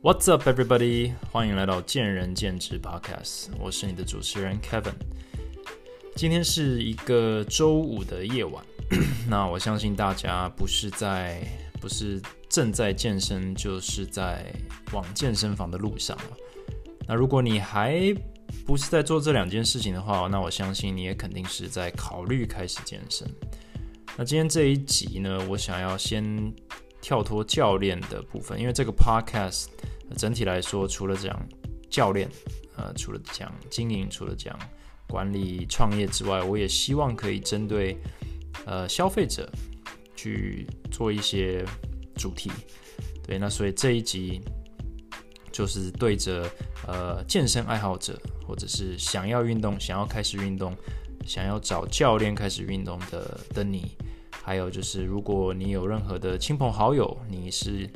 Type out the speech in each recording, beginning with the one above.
What's up, everybody？欢迎来到见仁见智 Podcast，我是你的主持人 Kevin。今天是一个周五的夜晚，那我相信大家不是在，不是正在健身，就是在往健身房的路上那如果你还不是在做这两件事情的话，那我相信你也肯定是在考虑开始健身。那今天这一集呢，我想要先。跳脱教练的部分，因为这个 podcast 整体来说，除了讲教练，呃，除了讲经营，除了讲管理创业之外，我也希望可以针对呃消费者去做一些主题。对，那所以这一集就是对着呃健身爱好者，或者是想要运动、想要开始运动、想要找教练开始运动的的你。还有就是，如果你有任何的亲朋好友，你是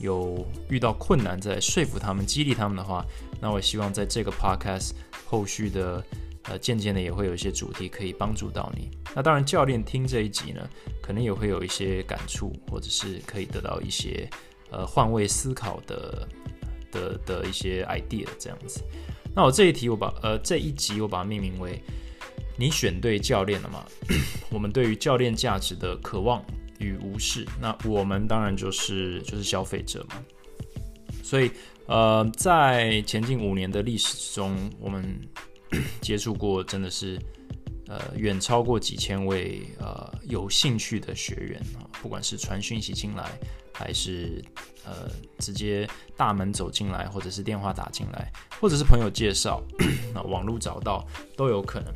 有遇到困难在说服他们、激励他们的话，那我希望在这个 podcast 后续的呃渐渐的也会有一些主题可以帮助到你。那当然，教练听这一集呢，可能也会有一些感触，或者是可以得到一些呃换位思考的的的一些 idea 这样子。那我这一题我把呃这一集我把它命名为。你选对教练了吗？我们对于教练价值的渴望与无视，那我们当然就是就是消费者嘛。所以，呃，在前近五年的历史中，我们接触过真的是呃远超过几千位呃有兴趣的学员啊，不管是传讯息进来，还是呃直接大门走进来，或者是电话打进来，或者是朋友介绍，那网络找到都有可能。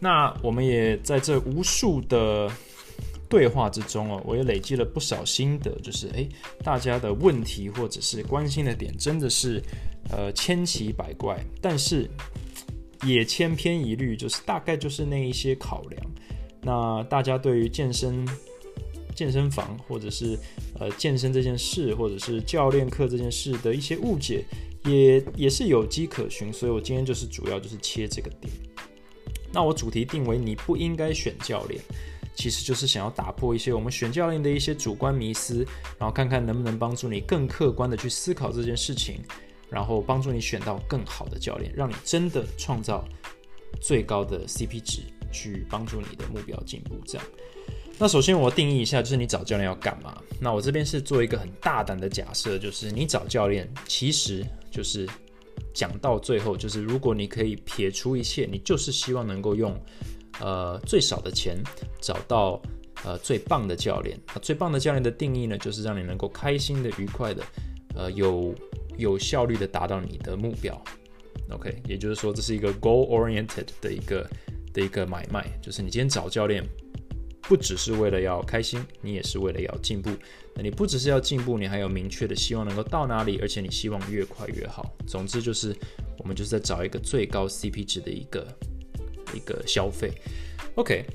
那我们也在这无数的对话之中哦，我也累积了不少心得，就是诶，大家的问题或者是关心的点真的是呃千奇百怪，但是也千篇一律，就是大概就是那一些考量。那大家对于健身、健身房或者是呃健身这件事，或者是教练课这件事的一些误解，也也是有迹可循。所以我今天就是主要就是切这个点。那我主题定为你不应该选教练，其实就是想要打破一些我们选教练的一些主观迷思，然后看看能不能帮助你更客观的去思考这件事情，然后帮助你选到更好的教练，让你真的创造最高的 CP 值，去帮助你的目标进步。这样，那首先我定义一下，就是你找教练要干嘛？那我这边是做一个很大胆的假设，就是你找教练其实就是。讲到最后，就是如果你可以撇除一切，你就是希望能够用呃最少的钱找到呃最棒的教练。那最棒的教练的定义呢，就是让你能够开心的、愉快的、呃有有效率的达到你的目标。OK，也就是说，这是一个 goal-oriented 的一个的一个买卖，就是你今天找教练。不只是为了要开心，你也是为了要进步。那你不只是要进步，你还有明确的希望能够到哪里，而且你希望越快越好。总之就是，我们就是在找一个最高 CP 值的一个一个消费。OK，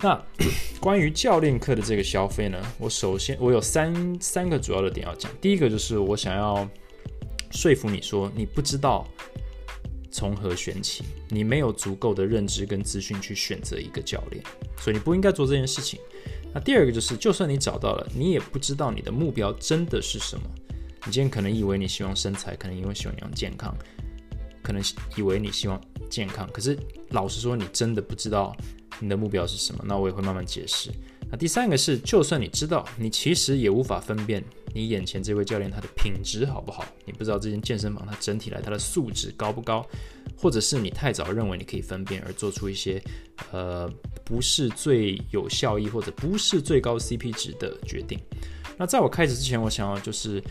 那 关于教练课的这个消费呢，我首先我有三三个主要的点要讲。第一个就是我想要说服你说，你不知道。从何选起？你没有足够的认知跟资讯去选择一个教练，所以你不应该做这件事情。那第二个就是，就算你找到了，你也不知道你的目标真的是什么。你今天可能以为你希望身材，可能因为希望你健康，可能以为你希望健康，可是老实说，你真的不知道你的目标是什么。那我也会慢慢解释。那第三个是，就算你知道，你其实也无法分辨你眼前这位教练他的品质好不好。你不知道这间健身房它整体来它的素质高不高，或者是你太早认为你可以分辨而做出一些呃不是最有效益或者不是最高 CP 值的决定。那在我开始之前，我想要就是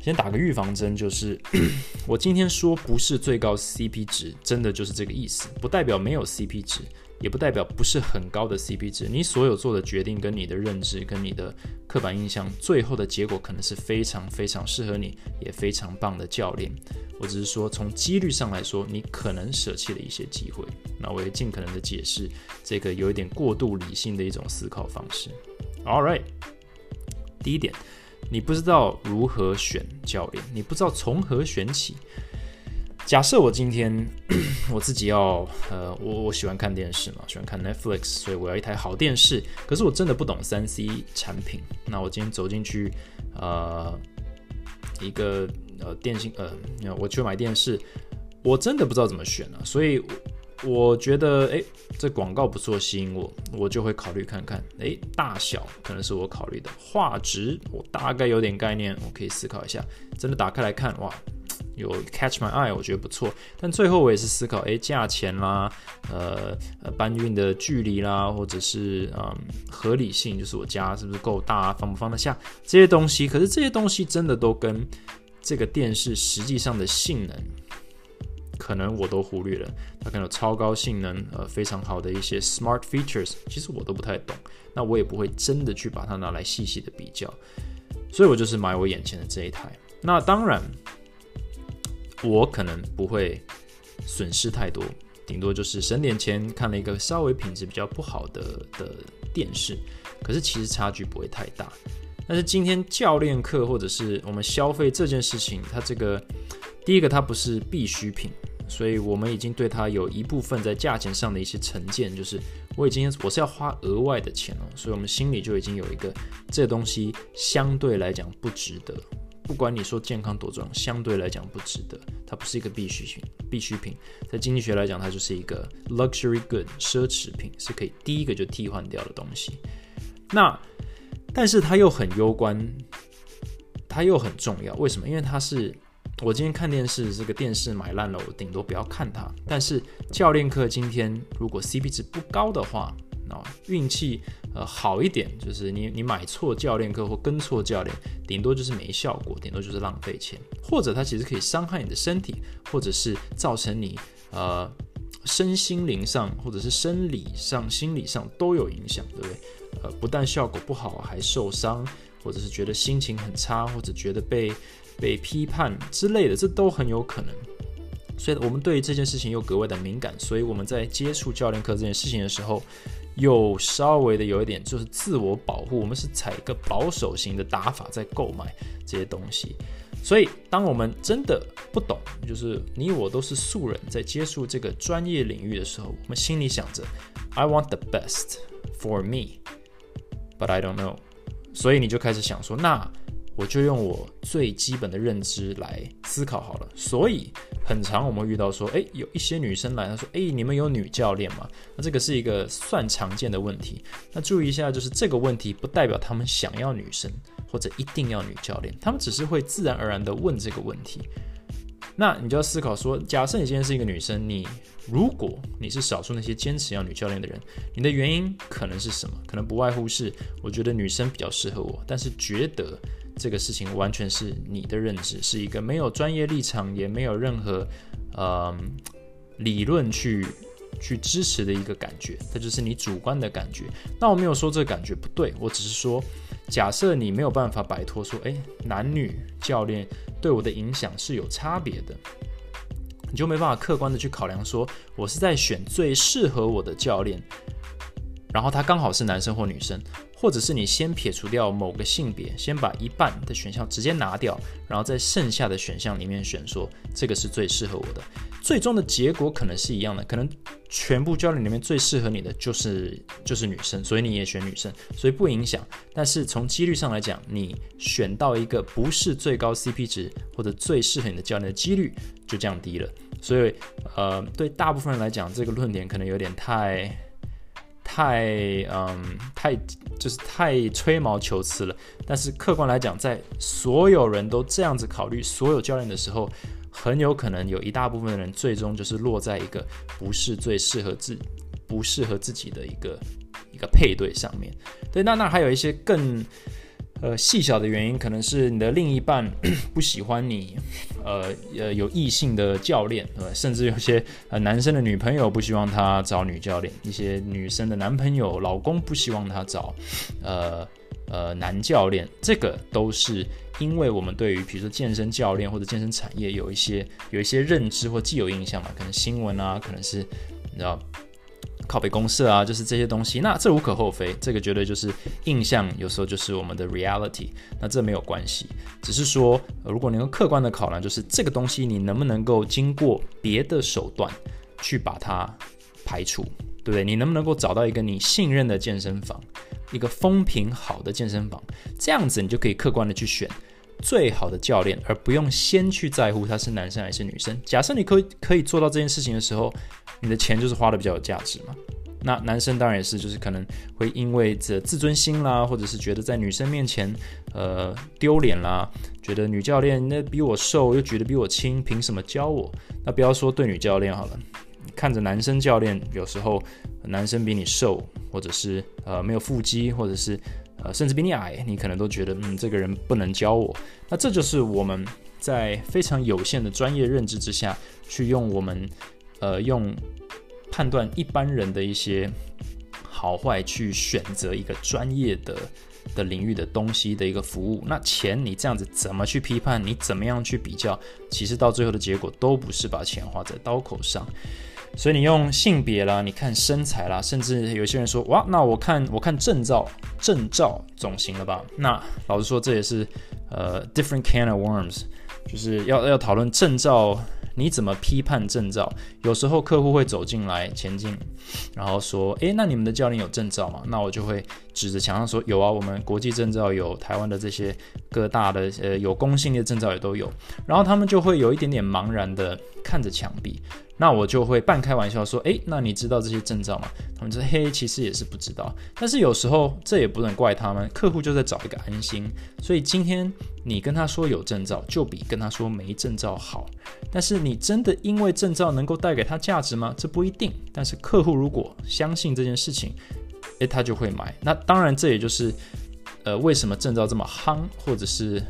先打个预防针，就是 我今天说不是最高 CP 值，真的就是这个意思，不代表没有 CP 值。也不代表不是很高的 CP 值，你所有做的决定跟你的认知跟你的刻板印象，最后的结果可能是非常非常适合你，也非常棒的教练。我只是说从几率上来说，你可能舍弃了一些机会。那我也尽可能的解释这个有一点过度理性的一种思考方式。All right，第一点，你不知道如何选教练，你不知道从何选起。假设我今天 我自己要呃，我我喜欢看电视嘛，喜欢看 Netflix，所以我要一台好电视。可是我真的不懂三 C 产品，那我今天走进去呃一个呃电信呃，我去买电视，我真的不知道怎么选啊，所以我觉得诶，这广告不错，吸引我，我就会考虑看看。诶，大小可能是我考虑的，画质我大概有点概念，我可以思考一下。真的打开来看，哇！有 catch my eye，我觉得不错，但最后我也是思考，哎，价钱啦，呃呃，搬运的距离啦，或者是嗯合理性，就是我家是不是够大，放不放得下这些东西。可是这些东西真的都跟这个电视实际上的性能，可能我都忽略了。它可能有超高性能，呃，非常好的一些 smart features，其实我都不太懂。那我也不会真的去把它拿来细细的比较，所以我就是买我眼前的这一台。那当然。我可能不会损失太多，顶多就是省点钱看了一个稍微品质比较不好的的电视，可是其实差距不会太大。但是今天教练课或者是我们消费这件事情，它这个第一个它不是必需品，所以我们已经对它有一部分在价钱上的一些成见，就是我已经我是要花额外的钱了，所以我们心里就已经有一个这东西相对来讲不值得。不管你说健康多重，相对来讲不值得。它不是一个必需品，必需品在经济学来讲，它就是一个 luxury good 奢侈品，是可以第一个就替换掉的东西。那但是它又很攸关，它又很重要。为什么？因为它是我今天看电视，这个电视买烂了，我顶多不要看它。但是教练课今天如果 CP 值不高的话，啊，运气呃好一点，就是你你买错教练课或跟错教练，顶多就是没效果，顶多就是浪费钱，或者它其实可以伤害你的身体，或者是造成你呃身心灵上或者是生理上、心理上都有影响，对不对？呃，不但效果不好，还受伤，或者是觉得心情很差，或者觉得被被批判之类的，这都很有可能。所以我们对于这件事情又格外的敏感，所以我们在接触教练课这件事情的时候。有稍微的有一点就是自我保护，我们是采一个保守型的打法在购买这些东西，所以当我们真的不懂，就是你我都是素人，在接触这个专业领域的时候，我们心里想着 I want the best for me，but I don't know，所以你就开始想说，那我就用我最基本的认知来思考好了，所以。很常我们遇到说，哎，有一些女生来，她说，哎，你们有女教练吗？那这个是一个算常见的问题。那注意一下，就是这个问题不代表他们想要女生或者一定要女教练，他们只是会自然而然的问这个问题。那你就要思考说，假设你今天是一个女生，你如果你是少数那些坚持要女教练的人，你的原因可能是什么？可能不外乎是，我觉得女生比较适合我，但是觉得。这个事情完全是你的认知，是一个没有专业立场，也没有任何呃理论去去支持的一个感觉，这就是你主观的感觉。那我没有说这个感觉不对，我只是说，假设你没有办法摆脱说，哎，男女教练对我的影响是有差别的，你就没办法客观的去考量说，我是在选最适合我的教练，然后他刚好是男生或女生。或者是你先撇除掉某个性别，先把一半的选项直接拿掉，然后在剩下的选项里面选说这个是最适合我的，最终的结果可能是一样的，可能全部教练里面最适合你的就是就是女生，所以你也选女生，所以不影响。但是从几率上来讲，你选到一个不是最高 CP 值或者最适合你的教练的几率就降低了。所以呃，对大部分人来讲，这个论点可能有点太。太嗯，太就是太吹毛求疵了。但是客观来讲，在所有人都这样子考虑所有教练的时候，很有可能有一大部分的人最终就是落在一个不是最适合自不适合自己的一个一个配对上面。对，那那还有一些更。呃，细小的原因可能是你的另一半 不喜欢你，呃呃有异性的教练，对甚至有些呃男生的女朋友不希望他找女教练，一些女生的男朋友、老公不希望他找呃呃男教练，这个都是因为我们对于比如说健身教练或者健身产业有一些有一些认知或既有印象嘛，可能新闻啊，可能是你知道。靠北公社啊，就是这些东西，那这无可厚非，这个绝对就是印象，有时候就是我们的 reality，那这没有关系，只是说，如果能够客观的考量，就是这个东西你能不能够经过别的手段去把它排除，对不对？你能不能够找到一个你信任的健身房，一个风评好的健身房，这样子你就可以客观的去选最好的教练，而不用先去在乎他是男生还是女生。假设你可以可以做到这件事情的时候，你的钱就是花的比较有价值嘛。那男生当然也是，就是可能会因为这自尊心啦，或者是觉得在女生面前呃丢脸啦，觉得女教练那比我瘦又举得比我轻，凭什么教我？那不要说对女教练好了，看着男生教练有时候男生比你瘦，或者是呃没有腹肌，或者是呃甚至比你矮，你可能都觉得嗯这个人不能教我。那这就是我们在非常有限的专业认知之下去用我们呃用。判断一般人的一些好坏，去选择一个专业的的领域的东西的一个服务。那钱你这样子怎么去批判？你怎么样去比较？其实到最后的结果都不是把钱花在刀口上。所以你用性别啦，你看身材啦，甚至有些人说哇，那我看我看证照，证照总行了吧？那老实说，这也是呃 different can of worms，就是要要讨论证照。你怎么批判证照？有时候客户会走进来前进，然后说：“诶，那你们的教练有证照吗？”那我就会指着墙上说：“有啊，我们国际证照有，台湾的这些各大的呃有公信力证照也都有。”然后他们就会有一点点茫然的看着墙壁。那我就会半开玩笑说：“诶，那你知道这些证照吗？”他们说：“嘿，其实也是不知道。”但是有时候这也不能怪他们，客户就在找一个安心。所以今天你跟他说有证照，就比跟他说没证照好。但是你真的因为证照能够带给他价值吗？这不一定。但是客户如果相信这件事情，诶，他就会买。那当然，这也就是呃为什么证照这么夯，或者是。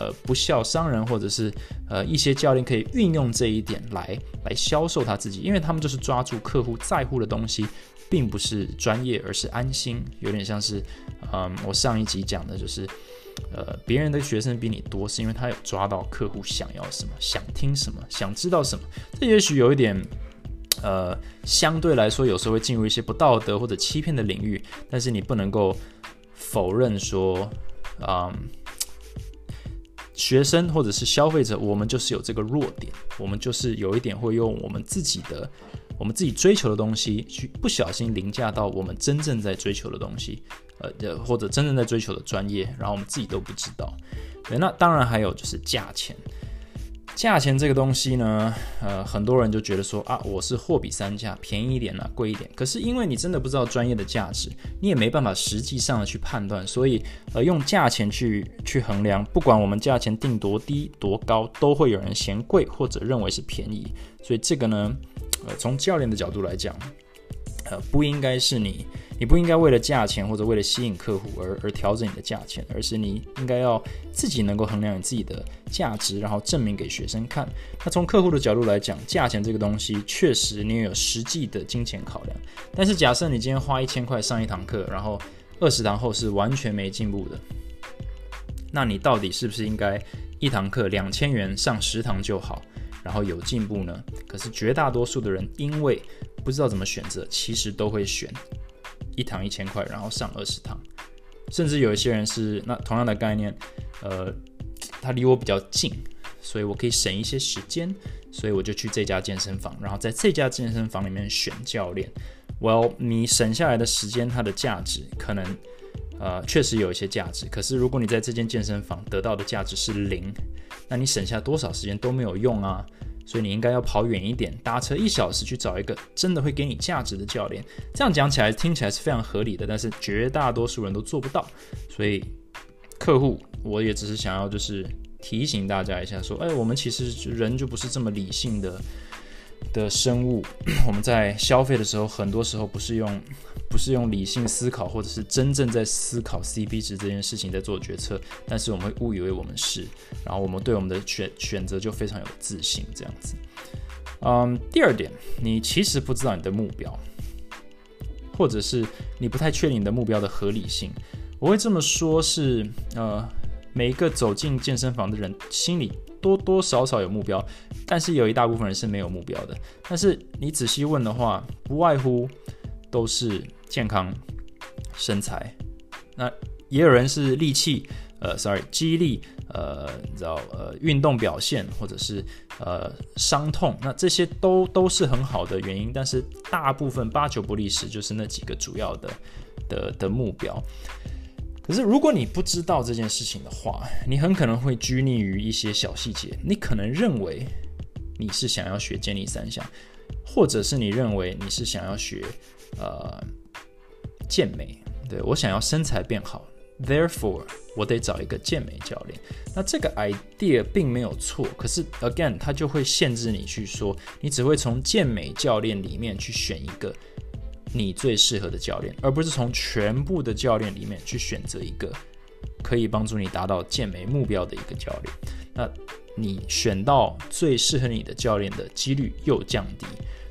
呃，不孝商人或者是呃一些教练可以运用这一点来来销售他自己，因为他们就是抓住客户在乎的东西，并不是专业，而是安心。有点像是，嗯，我上一集讲的就是，呃，别人的学生比你多，是因为他有抓到客户想要什么，想听什么，想知道什么。这也许有一点，呃，相对来说有时候会进入一些不道德或者欺骗的领域，但是你不能够否认说，嗯。学生或者是消费者，我们就是有这个弱点，我们就是有一点会用我们自己的、我们自己追求的东西，去不小心凌驾到我们真正在追求的东西，呃，或者真正在追求的专业，然后我们自己都不知道。对，那当然还有就是价钱。价钱这个东西呢，呃，很多人就觉得说啊，我是货比三家，便宜一点呢，贵一点。可是因为你真的不知道专业的价值，你也没办法实际上的去判断，所以呃，用价钱去去衡量，不管我们价钱定多低多高，都会有人嫌贵或者认为是便宜。所以这个呢，呃，从教练的角度来讲，呃，不应该是你。你不应该为了价钱或者为了吸引客户而而调整你的价钱，而是你应该要自己能够衡量你自己的价值，然后证明给学生看。那从客户的角度来讲，价钱这个东西确实你也有实际的金钱考量。但是假设你今天花一千块上一堂课，然后二十堂后是完全没进步的，那你到底是不是应该一堂课两千元上十堂就好，然后有进步呢？可是绝大多数的人因为不知道怎么选择，其实都会选。一堂一千块，然后上二十堂，甚至有一些人是那同样的概念，呃，他离我比较近，所以我可以省一些时间，所以我就去这家健身房，然后在这家健身房里面选教练。Well，你省下来的时间，它的价值可能呃确实有一些价值，可是如果你在这间健身房得到的价值是零，那你省下多少时间都没有用啊。所以你应该要跑远一点，搭车一小时去找一个真的会给你价值的教练。这样讲起来听起来是非常合理的，但是绝大多数人都做不到。所以客户，我也只是想要就是提醒大家一下，说，哎，我们其实人就不是这么理性的。的生物，我们在消费的时候，很多时候不是用不是用理性思考，或者是真正在思考 CP 值这件事情在做决策，但是我们会误以为我们是，然后我们对我们的选选择就非常有自信，这样子。嗯，第二点，你其实不知道你的目标，或者是你不太确定你的目标的合理性。我会这么说，是呃，每一个走进健身房的人心里。多多少少有目标，但是有一大部分人是没有目标的。但是你仔细问的话，不外乎都是健康、身材。那也有人是力气，呃，sorry，肌力，呃，你知道，呃，运动表现，或者是呃伤痛。那这些都都是很好的原因，但是大部分八九不离十，就是那几个主要的的的目标。可是如果你不知道这件事情的话，你很可能会拘泥于一些小细节。你可能认为你是想要学健力三项，或者是你认为你是想要学呃健美。对我想要身材变好，therefore 我得找一个健美教练。那这个 idea 并没有错，可是 again 它就会限制你去说，你只会从健美教练里面去选一个你最适合的教练，而不是从全部的教练里面去选择一个可以帮助你达到健美目标的一个教练。那你选到最适合你的教练的几率又降低。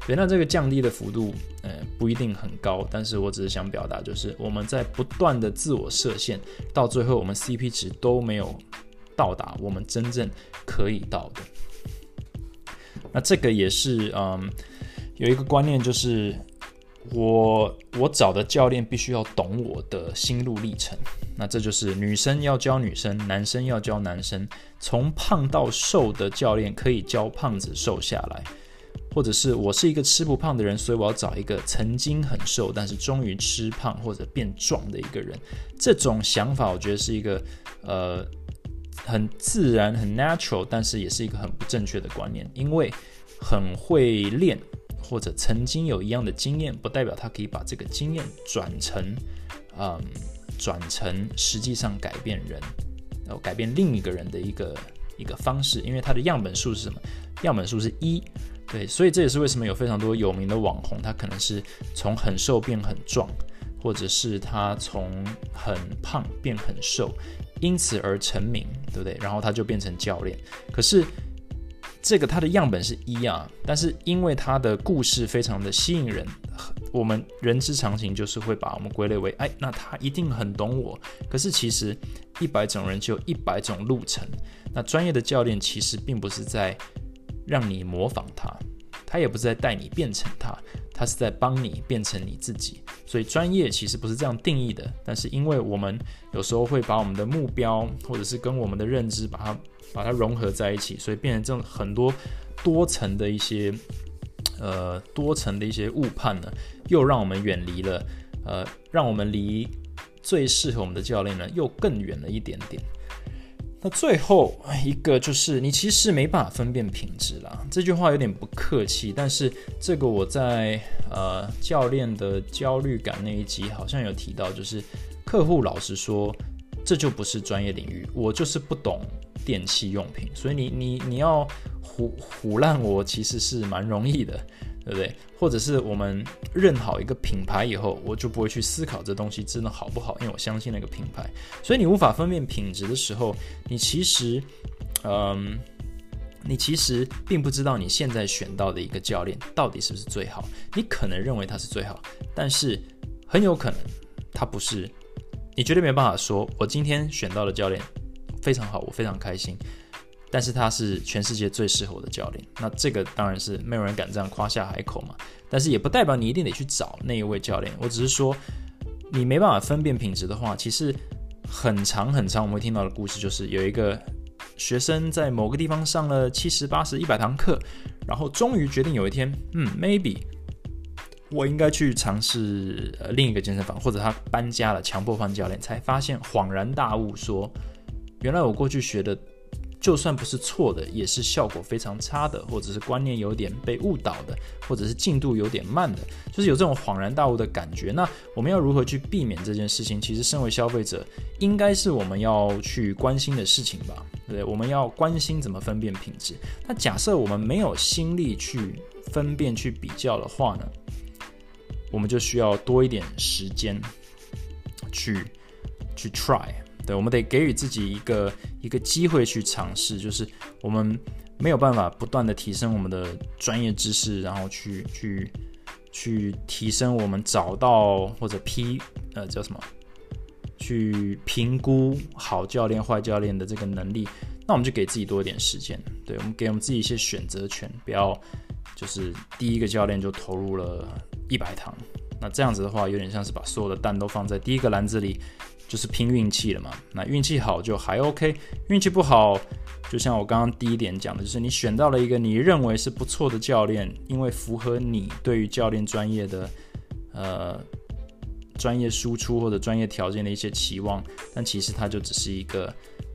对，那这个降低的幅度，呃，不一定很高，但是我只是想表达，就是我们在不断的自我设限，到最后我们 CP 值都没有到达我们真正可以到的。那这个也是，嗯，有一个观念就是，我我找的教练必须要懂我的心路历程。那这就是女生要教女生，男生要教男生，从胖到瘦的教练可以教胖子瘦下来。或者是我是一个吃不胖的人，所以我要找一个曾经很瘦，但是终于吃胖或者变壮的一个人。这种想法，我觉得是一个呃很自然、很 natural，但是也是一个很不正确的观念。因为很会练或者曾经有一样的经验，不代表他可以把这个经验转成嗯转成实际上改变人，然后改变另一个人的一个一个方式。因为它的样本数是什么？样本数是一。对，所以这也是为什么有非常多有名的网红，他可能是从很瘦变很壮，或者是他从很胖变很瘦，因此而成名，对不对？然后他就变成教练。可是这个它的样本是一啊，但是因为它的故事非常的吸引人，我们人之常情就是会把我们归类为，哎，那他一定很懂我。可是其实一百种人就有一百种路程，那专业的教练其实并不是在。让你模仿他，他也不是在带你变成他，他是在帮你变成你自己。所以专业其实不是这样定义的，但是因为我们有时候会把我们的目标或者是跟我们的认知把它把它融合在一起，所以变成这种很多多层的一些呃多层的一些误判呢，又让我们远离了呃，让我们离最适合我们的教练呢又更远了一点点。那最后一个就是你其实没办法分辨品质啦。这句话有点不客气，但是这个我在呃教练的焦虑感那一集好像有提到，就是客户老实说，这就不是专业领域，我就是不懂电器用品，所以你你你要唬唬烂我其实是蛮容易的。对不对？或者是我们认好一个品牌以后，我就不会去思考这东西真的好不好，因为我相信那个品牌。所以你无法分辨品质的时候，你其实，嗯，你其实并不知道你现在选到的一个教练到底是不是最好。你可能认为他是最好，但是很有可能他不是。你绝对没办法说，我今天选到的教练非常好，我非常开心。但是他是全世界最适合我的教练，那这个当然是没有人敢这样夸下海口嘛。但是也不代表你一定得去找那一位教练。我只是说，你没办法分辨品质的话，其实很长很长，我们会听到的故事就是有一个学生在某个地方上了七十八十一百堂课，然后终于决定有一天，嗯，maybe 我应该去尝试呃另一个健身房，或者他搬家了，强迫换教练，才发现恍然大悟，说原来我过去学的。就算不是错的，也是效果非常差的，或者是观念有点被误导的，或者是进度有点慢的，就是有这种恍然大悟的感觉。那我们要如何去避免这件事情？其实，身为消费者，应该是我们要去关心的事情吧？对？我们要关心怎么分辨品质。那假设我们没有心力去分辨、去比较的话呢？我们就需要多一点时间去去 try。对，我们得给予自己一个一个机会去尝试，就是我们没有办法不断的提升我们的专业知识，然后去去去提升我们找到或者批呃叫什么，去评估好教练坏教练的这个能力，那我们就给自己多一点时间，对我们给我们自己一些选择权，不要就是第一个教练就投入了一百堂，那这样子的话有点像是把所有的蛋都放在第一个篮子里。就是拼运气了嘛，那运气好就还 OK，运气不好，就像我刚刚第一点讲的，就是你选到了一个你认为是不错的教练，因为符合你对于教练专业的呃专业输出或者专业条件的一些期望，但其实它就只是一个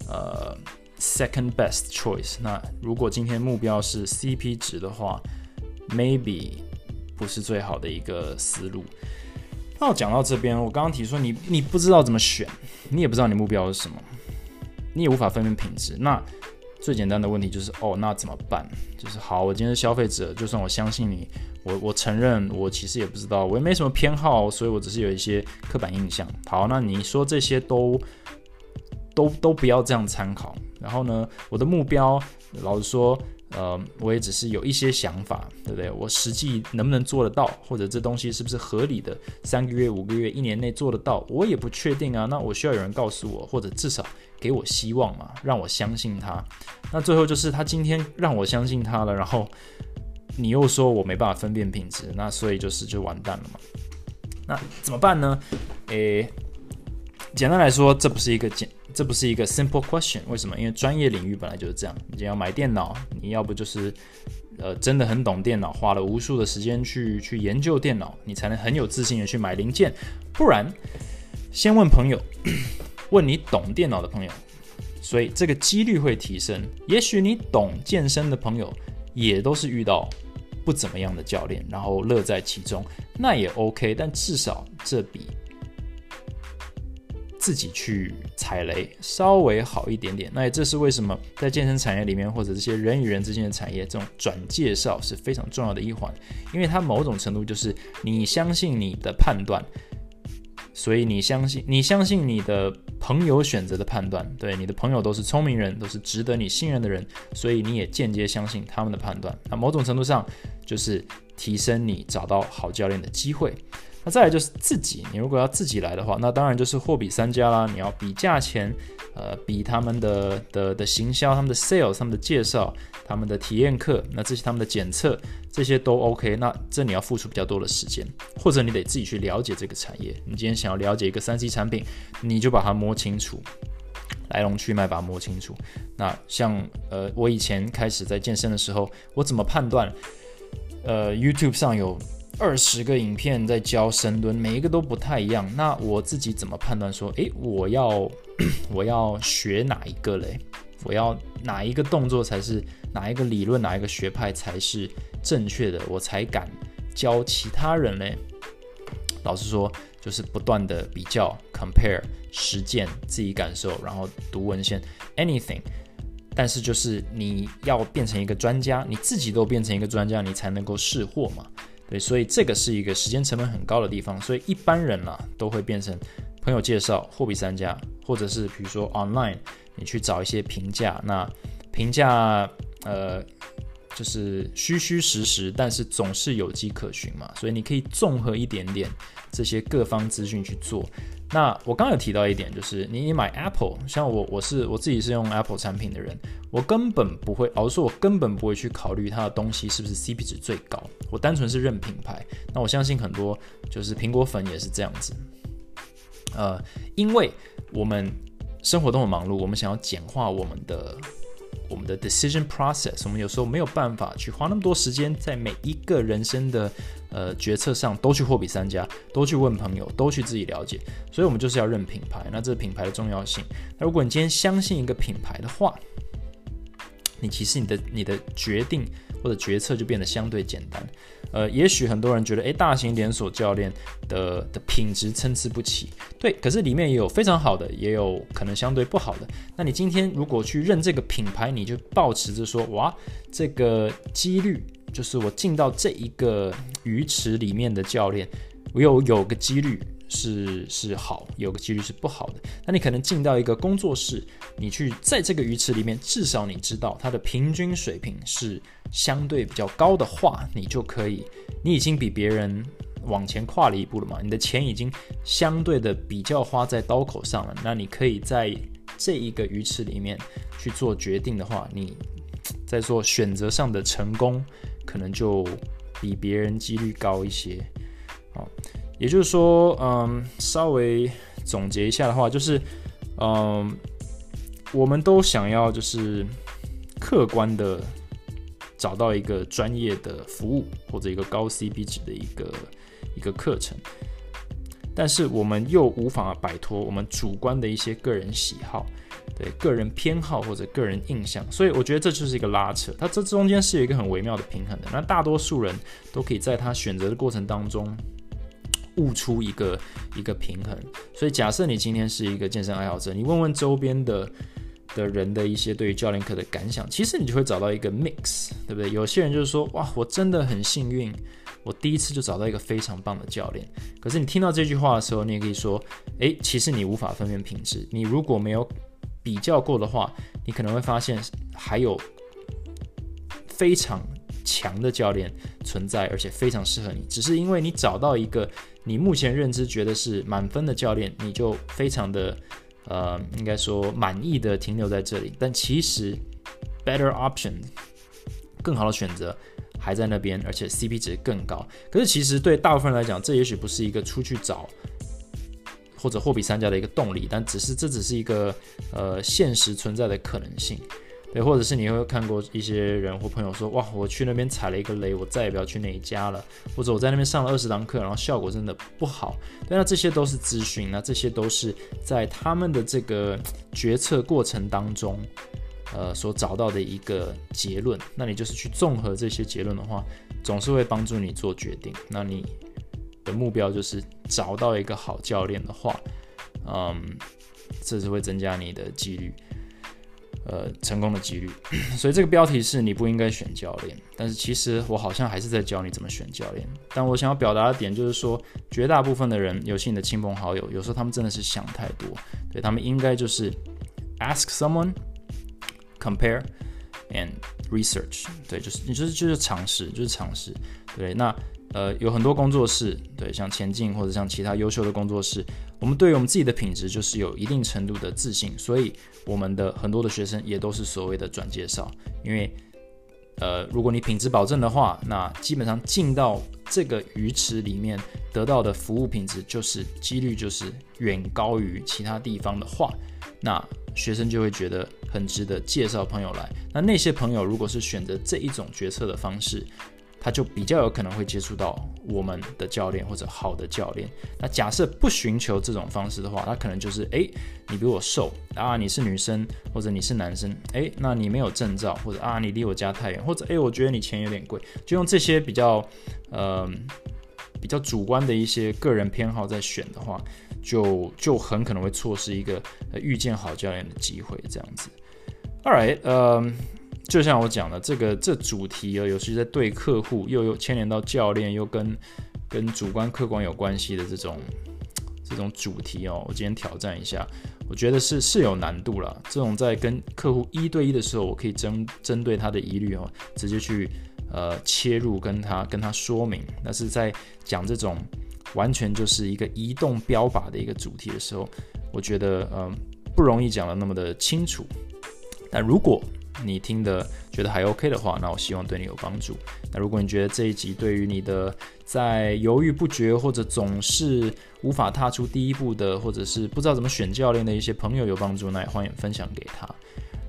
呃 second best choice。那如果今天目标是 CP 值的话，maybe 不是最好的一个思路。那我讲到这边，我刚刚提说你你不知道怎么选，你也不知道你目标是什么，你也无法分辨品质。那最简单的问题就是，哦，那怎么办？就是好，我今天是消费者，就算我相信你，我我承认我其实也不知道，我也没什么偏好，所以我只是有一些刻板印象。好，那你说这些都都都不要这样参考。然后呢，我的目标，老实说。呃，我也只是有一些想法，对不对？我实际能不能做得到，或者这东西是不是合理的？三个月、五个月、一年内做得到，我也不确定啊。那我需要有人告诉我，或者至少给我希望嘛，让我相信他。那最后就是他今天让我相信他了，然后你又说我没办法分辨品质，那所以就是就完蛋了嘛。那怎么办呢？诶，简单来说，这不是一个简。这不是一个 simple question，为什么？因为专业领域本来就是这样。你要买电脑，你要不就是呃真的很懂电脑，花了无数的时间去去研究电脑，你才能很有自信的去买零件。不然，先问朋友，问你懂电脑的朋友，所以这个几率会提升。也许你懂健身的朋友，也都是遇到不怎么样的教练，然后乐在其中，那也 OK。但至少这比。自己去踩雷稍微好一点点，那这是为什么在健身产业里面，或者这些人与人之间的产业，这种转介绍是非常重要的一环，因为它某种程度就是你相信你的判断，所以你相信你相信你的朋友选择的判断，对你的朋友都是聪明人，都是值得你信任的人，所以你也间接相信他们的判断，那某种程度上就是提升你找到好教练的机会。那再来就是自己，你如果要自己来的话，那当然就是货比三家啦。你要比价钱，呃，比他们的的的行销、他们的 sales、他们的介绍、他们的体验课，那这些他们的检测，这些都 OK。那这你要付出比较多的时间，或者你得自己去了解这个产业。你今天想要了解一个三 C 产品，你就把它摸清楚，来龙去脉把它摸清楚。那像呃，我以前开始在健身的时候，我怎么判断？呃，YouTube 上有。二十个影片在教深蹲，每一个都不太一样。那我自己怎么判断说，诶，我要 我要学哪一个嘞？我要哪一个动作才是哪一个理论，哪一个学派才是正确的？我才敢教其他人嘞。老实说，就是不断的比较、compare、实践、自己感受，然后读文献，anything。但是就是你要变成一个专家，你自己都变成一个专家，你才能够试货嘛。对，所以这个是一个时间成本很高的地方，所以一般人啦都会变成朋友介绍、货比三家，或者是比如说 online，你去找一些评价，那评价呃就是虚虚实实，但是总是有迹可循嘛，所以你可以综合一点点这些各方资讯去做。那我刚有提到一点，就是你买 Apple，像我我是我自己是用 Apple 产品的人，我根本不会，而是说，我根本不会去考虑它的东西是不是 CP 值最高，我单纯是认品牌。那我相信很多就是苹果粉也是这样子，呃，因为我们生活都很忙碌，我们想要简化我们的。我们的 decision process，我们有时候没有办法去花那么多时间在每一个人生的呃决策上都去货比三家，都去问朋友，都去自己了解，所以我们就是要认品牌。那这个品牌的重要性，那如果你今天相信一个品牌的话，你其实你的你的决定。或者决策就变得相对简单，呃，也许很多人觉得，诶，大型连锁教练的的品质参差不齐，对，可是里面也有非常好的，也有可能相对不好的。那你今天如果去认这个品牌，你就保持着说，哇，这个几率就是我进到这一个鱼池里面的教练，我有有个几率。是是好，有个几率是不好的。那你可能进到一个工作室，你去在这个鱼池里面，至少你知道它的平均水平是相对比较高的话，你就可以，你已经比别人往前跨了一步了嘛。你的钱已经相对的比较花在刀口上了，那你可以在这一个鱼池里面去做决定的话，你在做选择上的成功，可能就比别人几率高一些，好。也就是说，嗯，稍微总结一下的话，就是，嗯，我们都想要就是客观的找到一个专业的服务或者一个高 CP 值的一个一个课程。但是我们又无法摆脱我们主观的一些个人喜好，对个人偏好或者个人印象，所以我觉得这就是一个拉扯，它这中间是有一个很微妙的平衡的。那大多数人都可以在他选择的过程当中悟出一个一个平衡。所以假设你今天是一个健身爱好者，你问问周边的。的人的一些对于教练课的感想，其实你就会找到一个 mix，对不对？有些人就是说，哇，我真的很幸运，我第一次就找到一个非常棒的教练。可是你听到这句话的时候，你也可以说，诶，其实你无法分辨品质。你如果没有比较过的话，你可能会发现还有非常强的教练存在，而且非常适合你。只是因为你找到一个你目前认知觉得是满分的教练，你就非常的。呃，应该说满意的停留在这里，但其实 better option 更好的选择还在那边，而且 CP 值更高。可是其实对大部分人来讲，这也许不是一个出去找或者货比三家的一个动力，但只是这只是一个呃现实存在的可能性。对，或者是你会看过一些人或朋友说，哇，我去那边踩了一个雷，我再也不要去那一家了。或者我在那边上了二十堂课，然后效果真的不好。对，那这些都是资讯，那这些都是在他们的这个决策过程当中，呃，所找到的一个结论。那你就是去综合这些结论的话，总是会帮助你做决定。那你的目标就是找到一个好教练的话，嗯，这是会增加你的几率。呃，成功的几率，所以这个标题是你不应该选教练，但是其实我好像还是在教你怎么选教练。但我想要表达的点就是说，绝大部分的人，尤其你的亲朋好友，有时候他们真的是想太多，对他们应该就是 ask someone，compare and research，对，就是你就是就是尝试，就是尝试，对，那。呃，有很多工作室，对，像前进或者像其他优秀的工作室，我们对于我们自己的品质就是有一定程度的自信，所以我们的很多的学生也都是所谓的转介绍，因为，呃，如果你品质保证的话，那基本上进到这个鱼池里面得到的服务品质就是几率就是远高于其他地方的话，那学生就会觉得很值得介绍朋友来，那那些朋友如果是选择这一种决策的方式。他就比较有可能会接触到我们的教练或者好的教练。那假设不寻求这种方式的话，他可能就是：哎，你比我瘦啊，你是女生或者你是男生，哎，那你没有证照，或者啊，你离我家太远，或者哎，我觉得你钱有点贵，就用这些比较呃比较主观的一些个人偏好在选的话，就就很可能会错失一个遇见好教练的机会。这样子。All right，嗯。就像我讲的，这个这主题啊，尤其在对客户，又有牵连到教练，又跟跟主观客观有关系的这种这种主题哦，我今天挑战一下，我觉得是是有难度了。这种在跟客户一对一的时候，我可以针针对他的疑虑哦，直接去呃切入跟他跟他说明。但是在讲这种完全就是一个移动标靶的一个主题的时候，我觉得嗯不容易讲的那么的清楚。但如果你听的觉得还 OK 的话，那我希望对你有帮助。那如果你觉得这一集对于你的在犹豫不决或者总是无法踏出第一步的，或者是不知道怎么选教练的一些朋友有帮助，那也欢迎分享给他。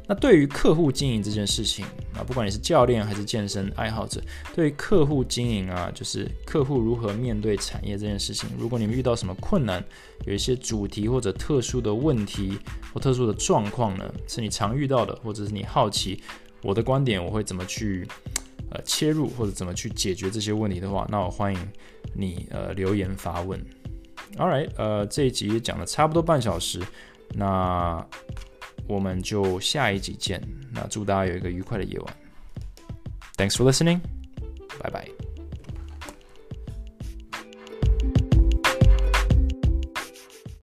那对于客户经营这件事情啊，不管你是教练还是健身爱好者，对于客户经营啊，就是客户如何面对产业这件事情，如果你们遇到什么困难，有一些主题或者特殊的问题或特殊的状况呢，是你常遇到的，或者是你好奇我的观点，我会怎么去呃切入或者怎么去解决这些问题的话，那我欢迎你呃留言发问。All right，呃，这一集讲了差不多半小时，那。我们就下一集见。那祝大家有一个愉快的夜晚。Thanks for listening. Bye bye.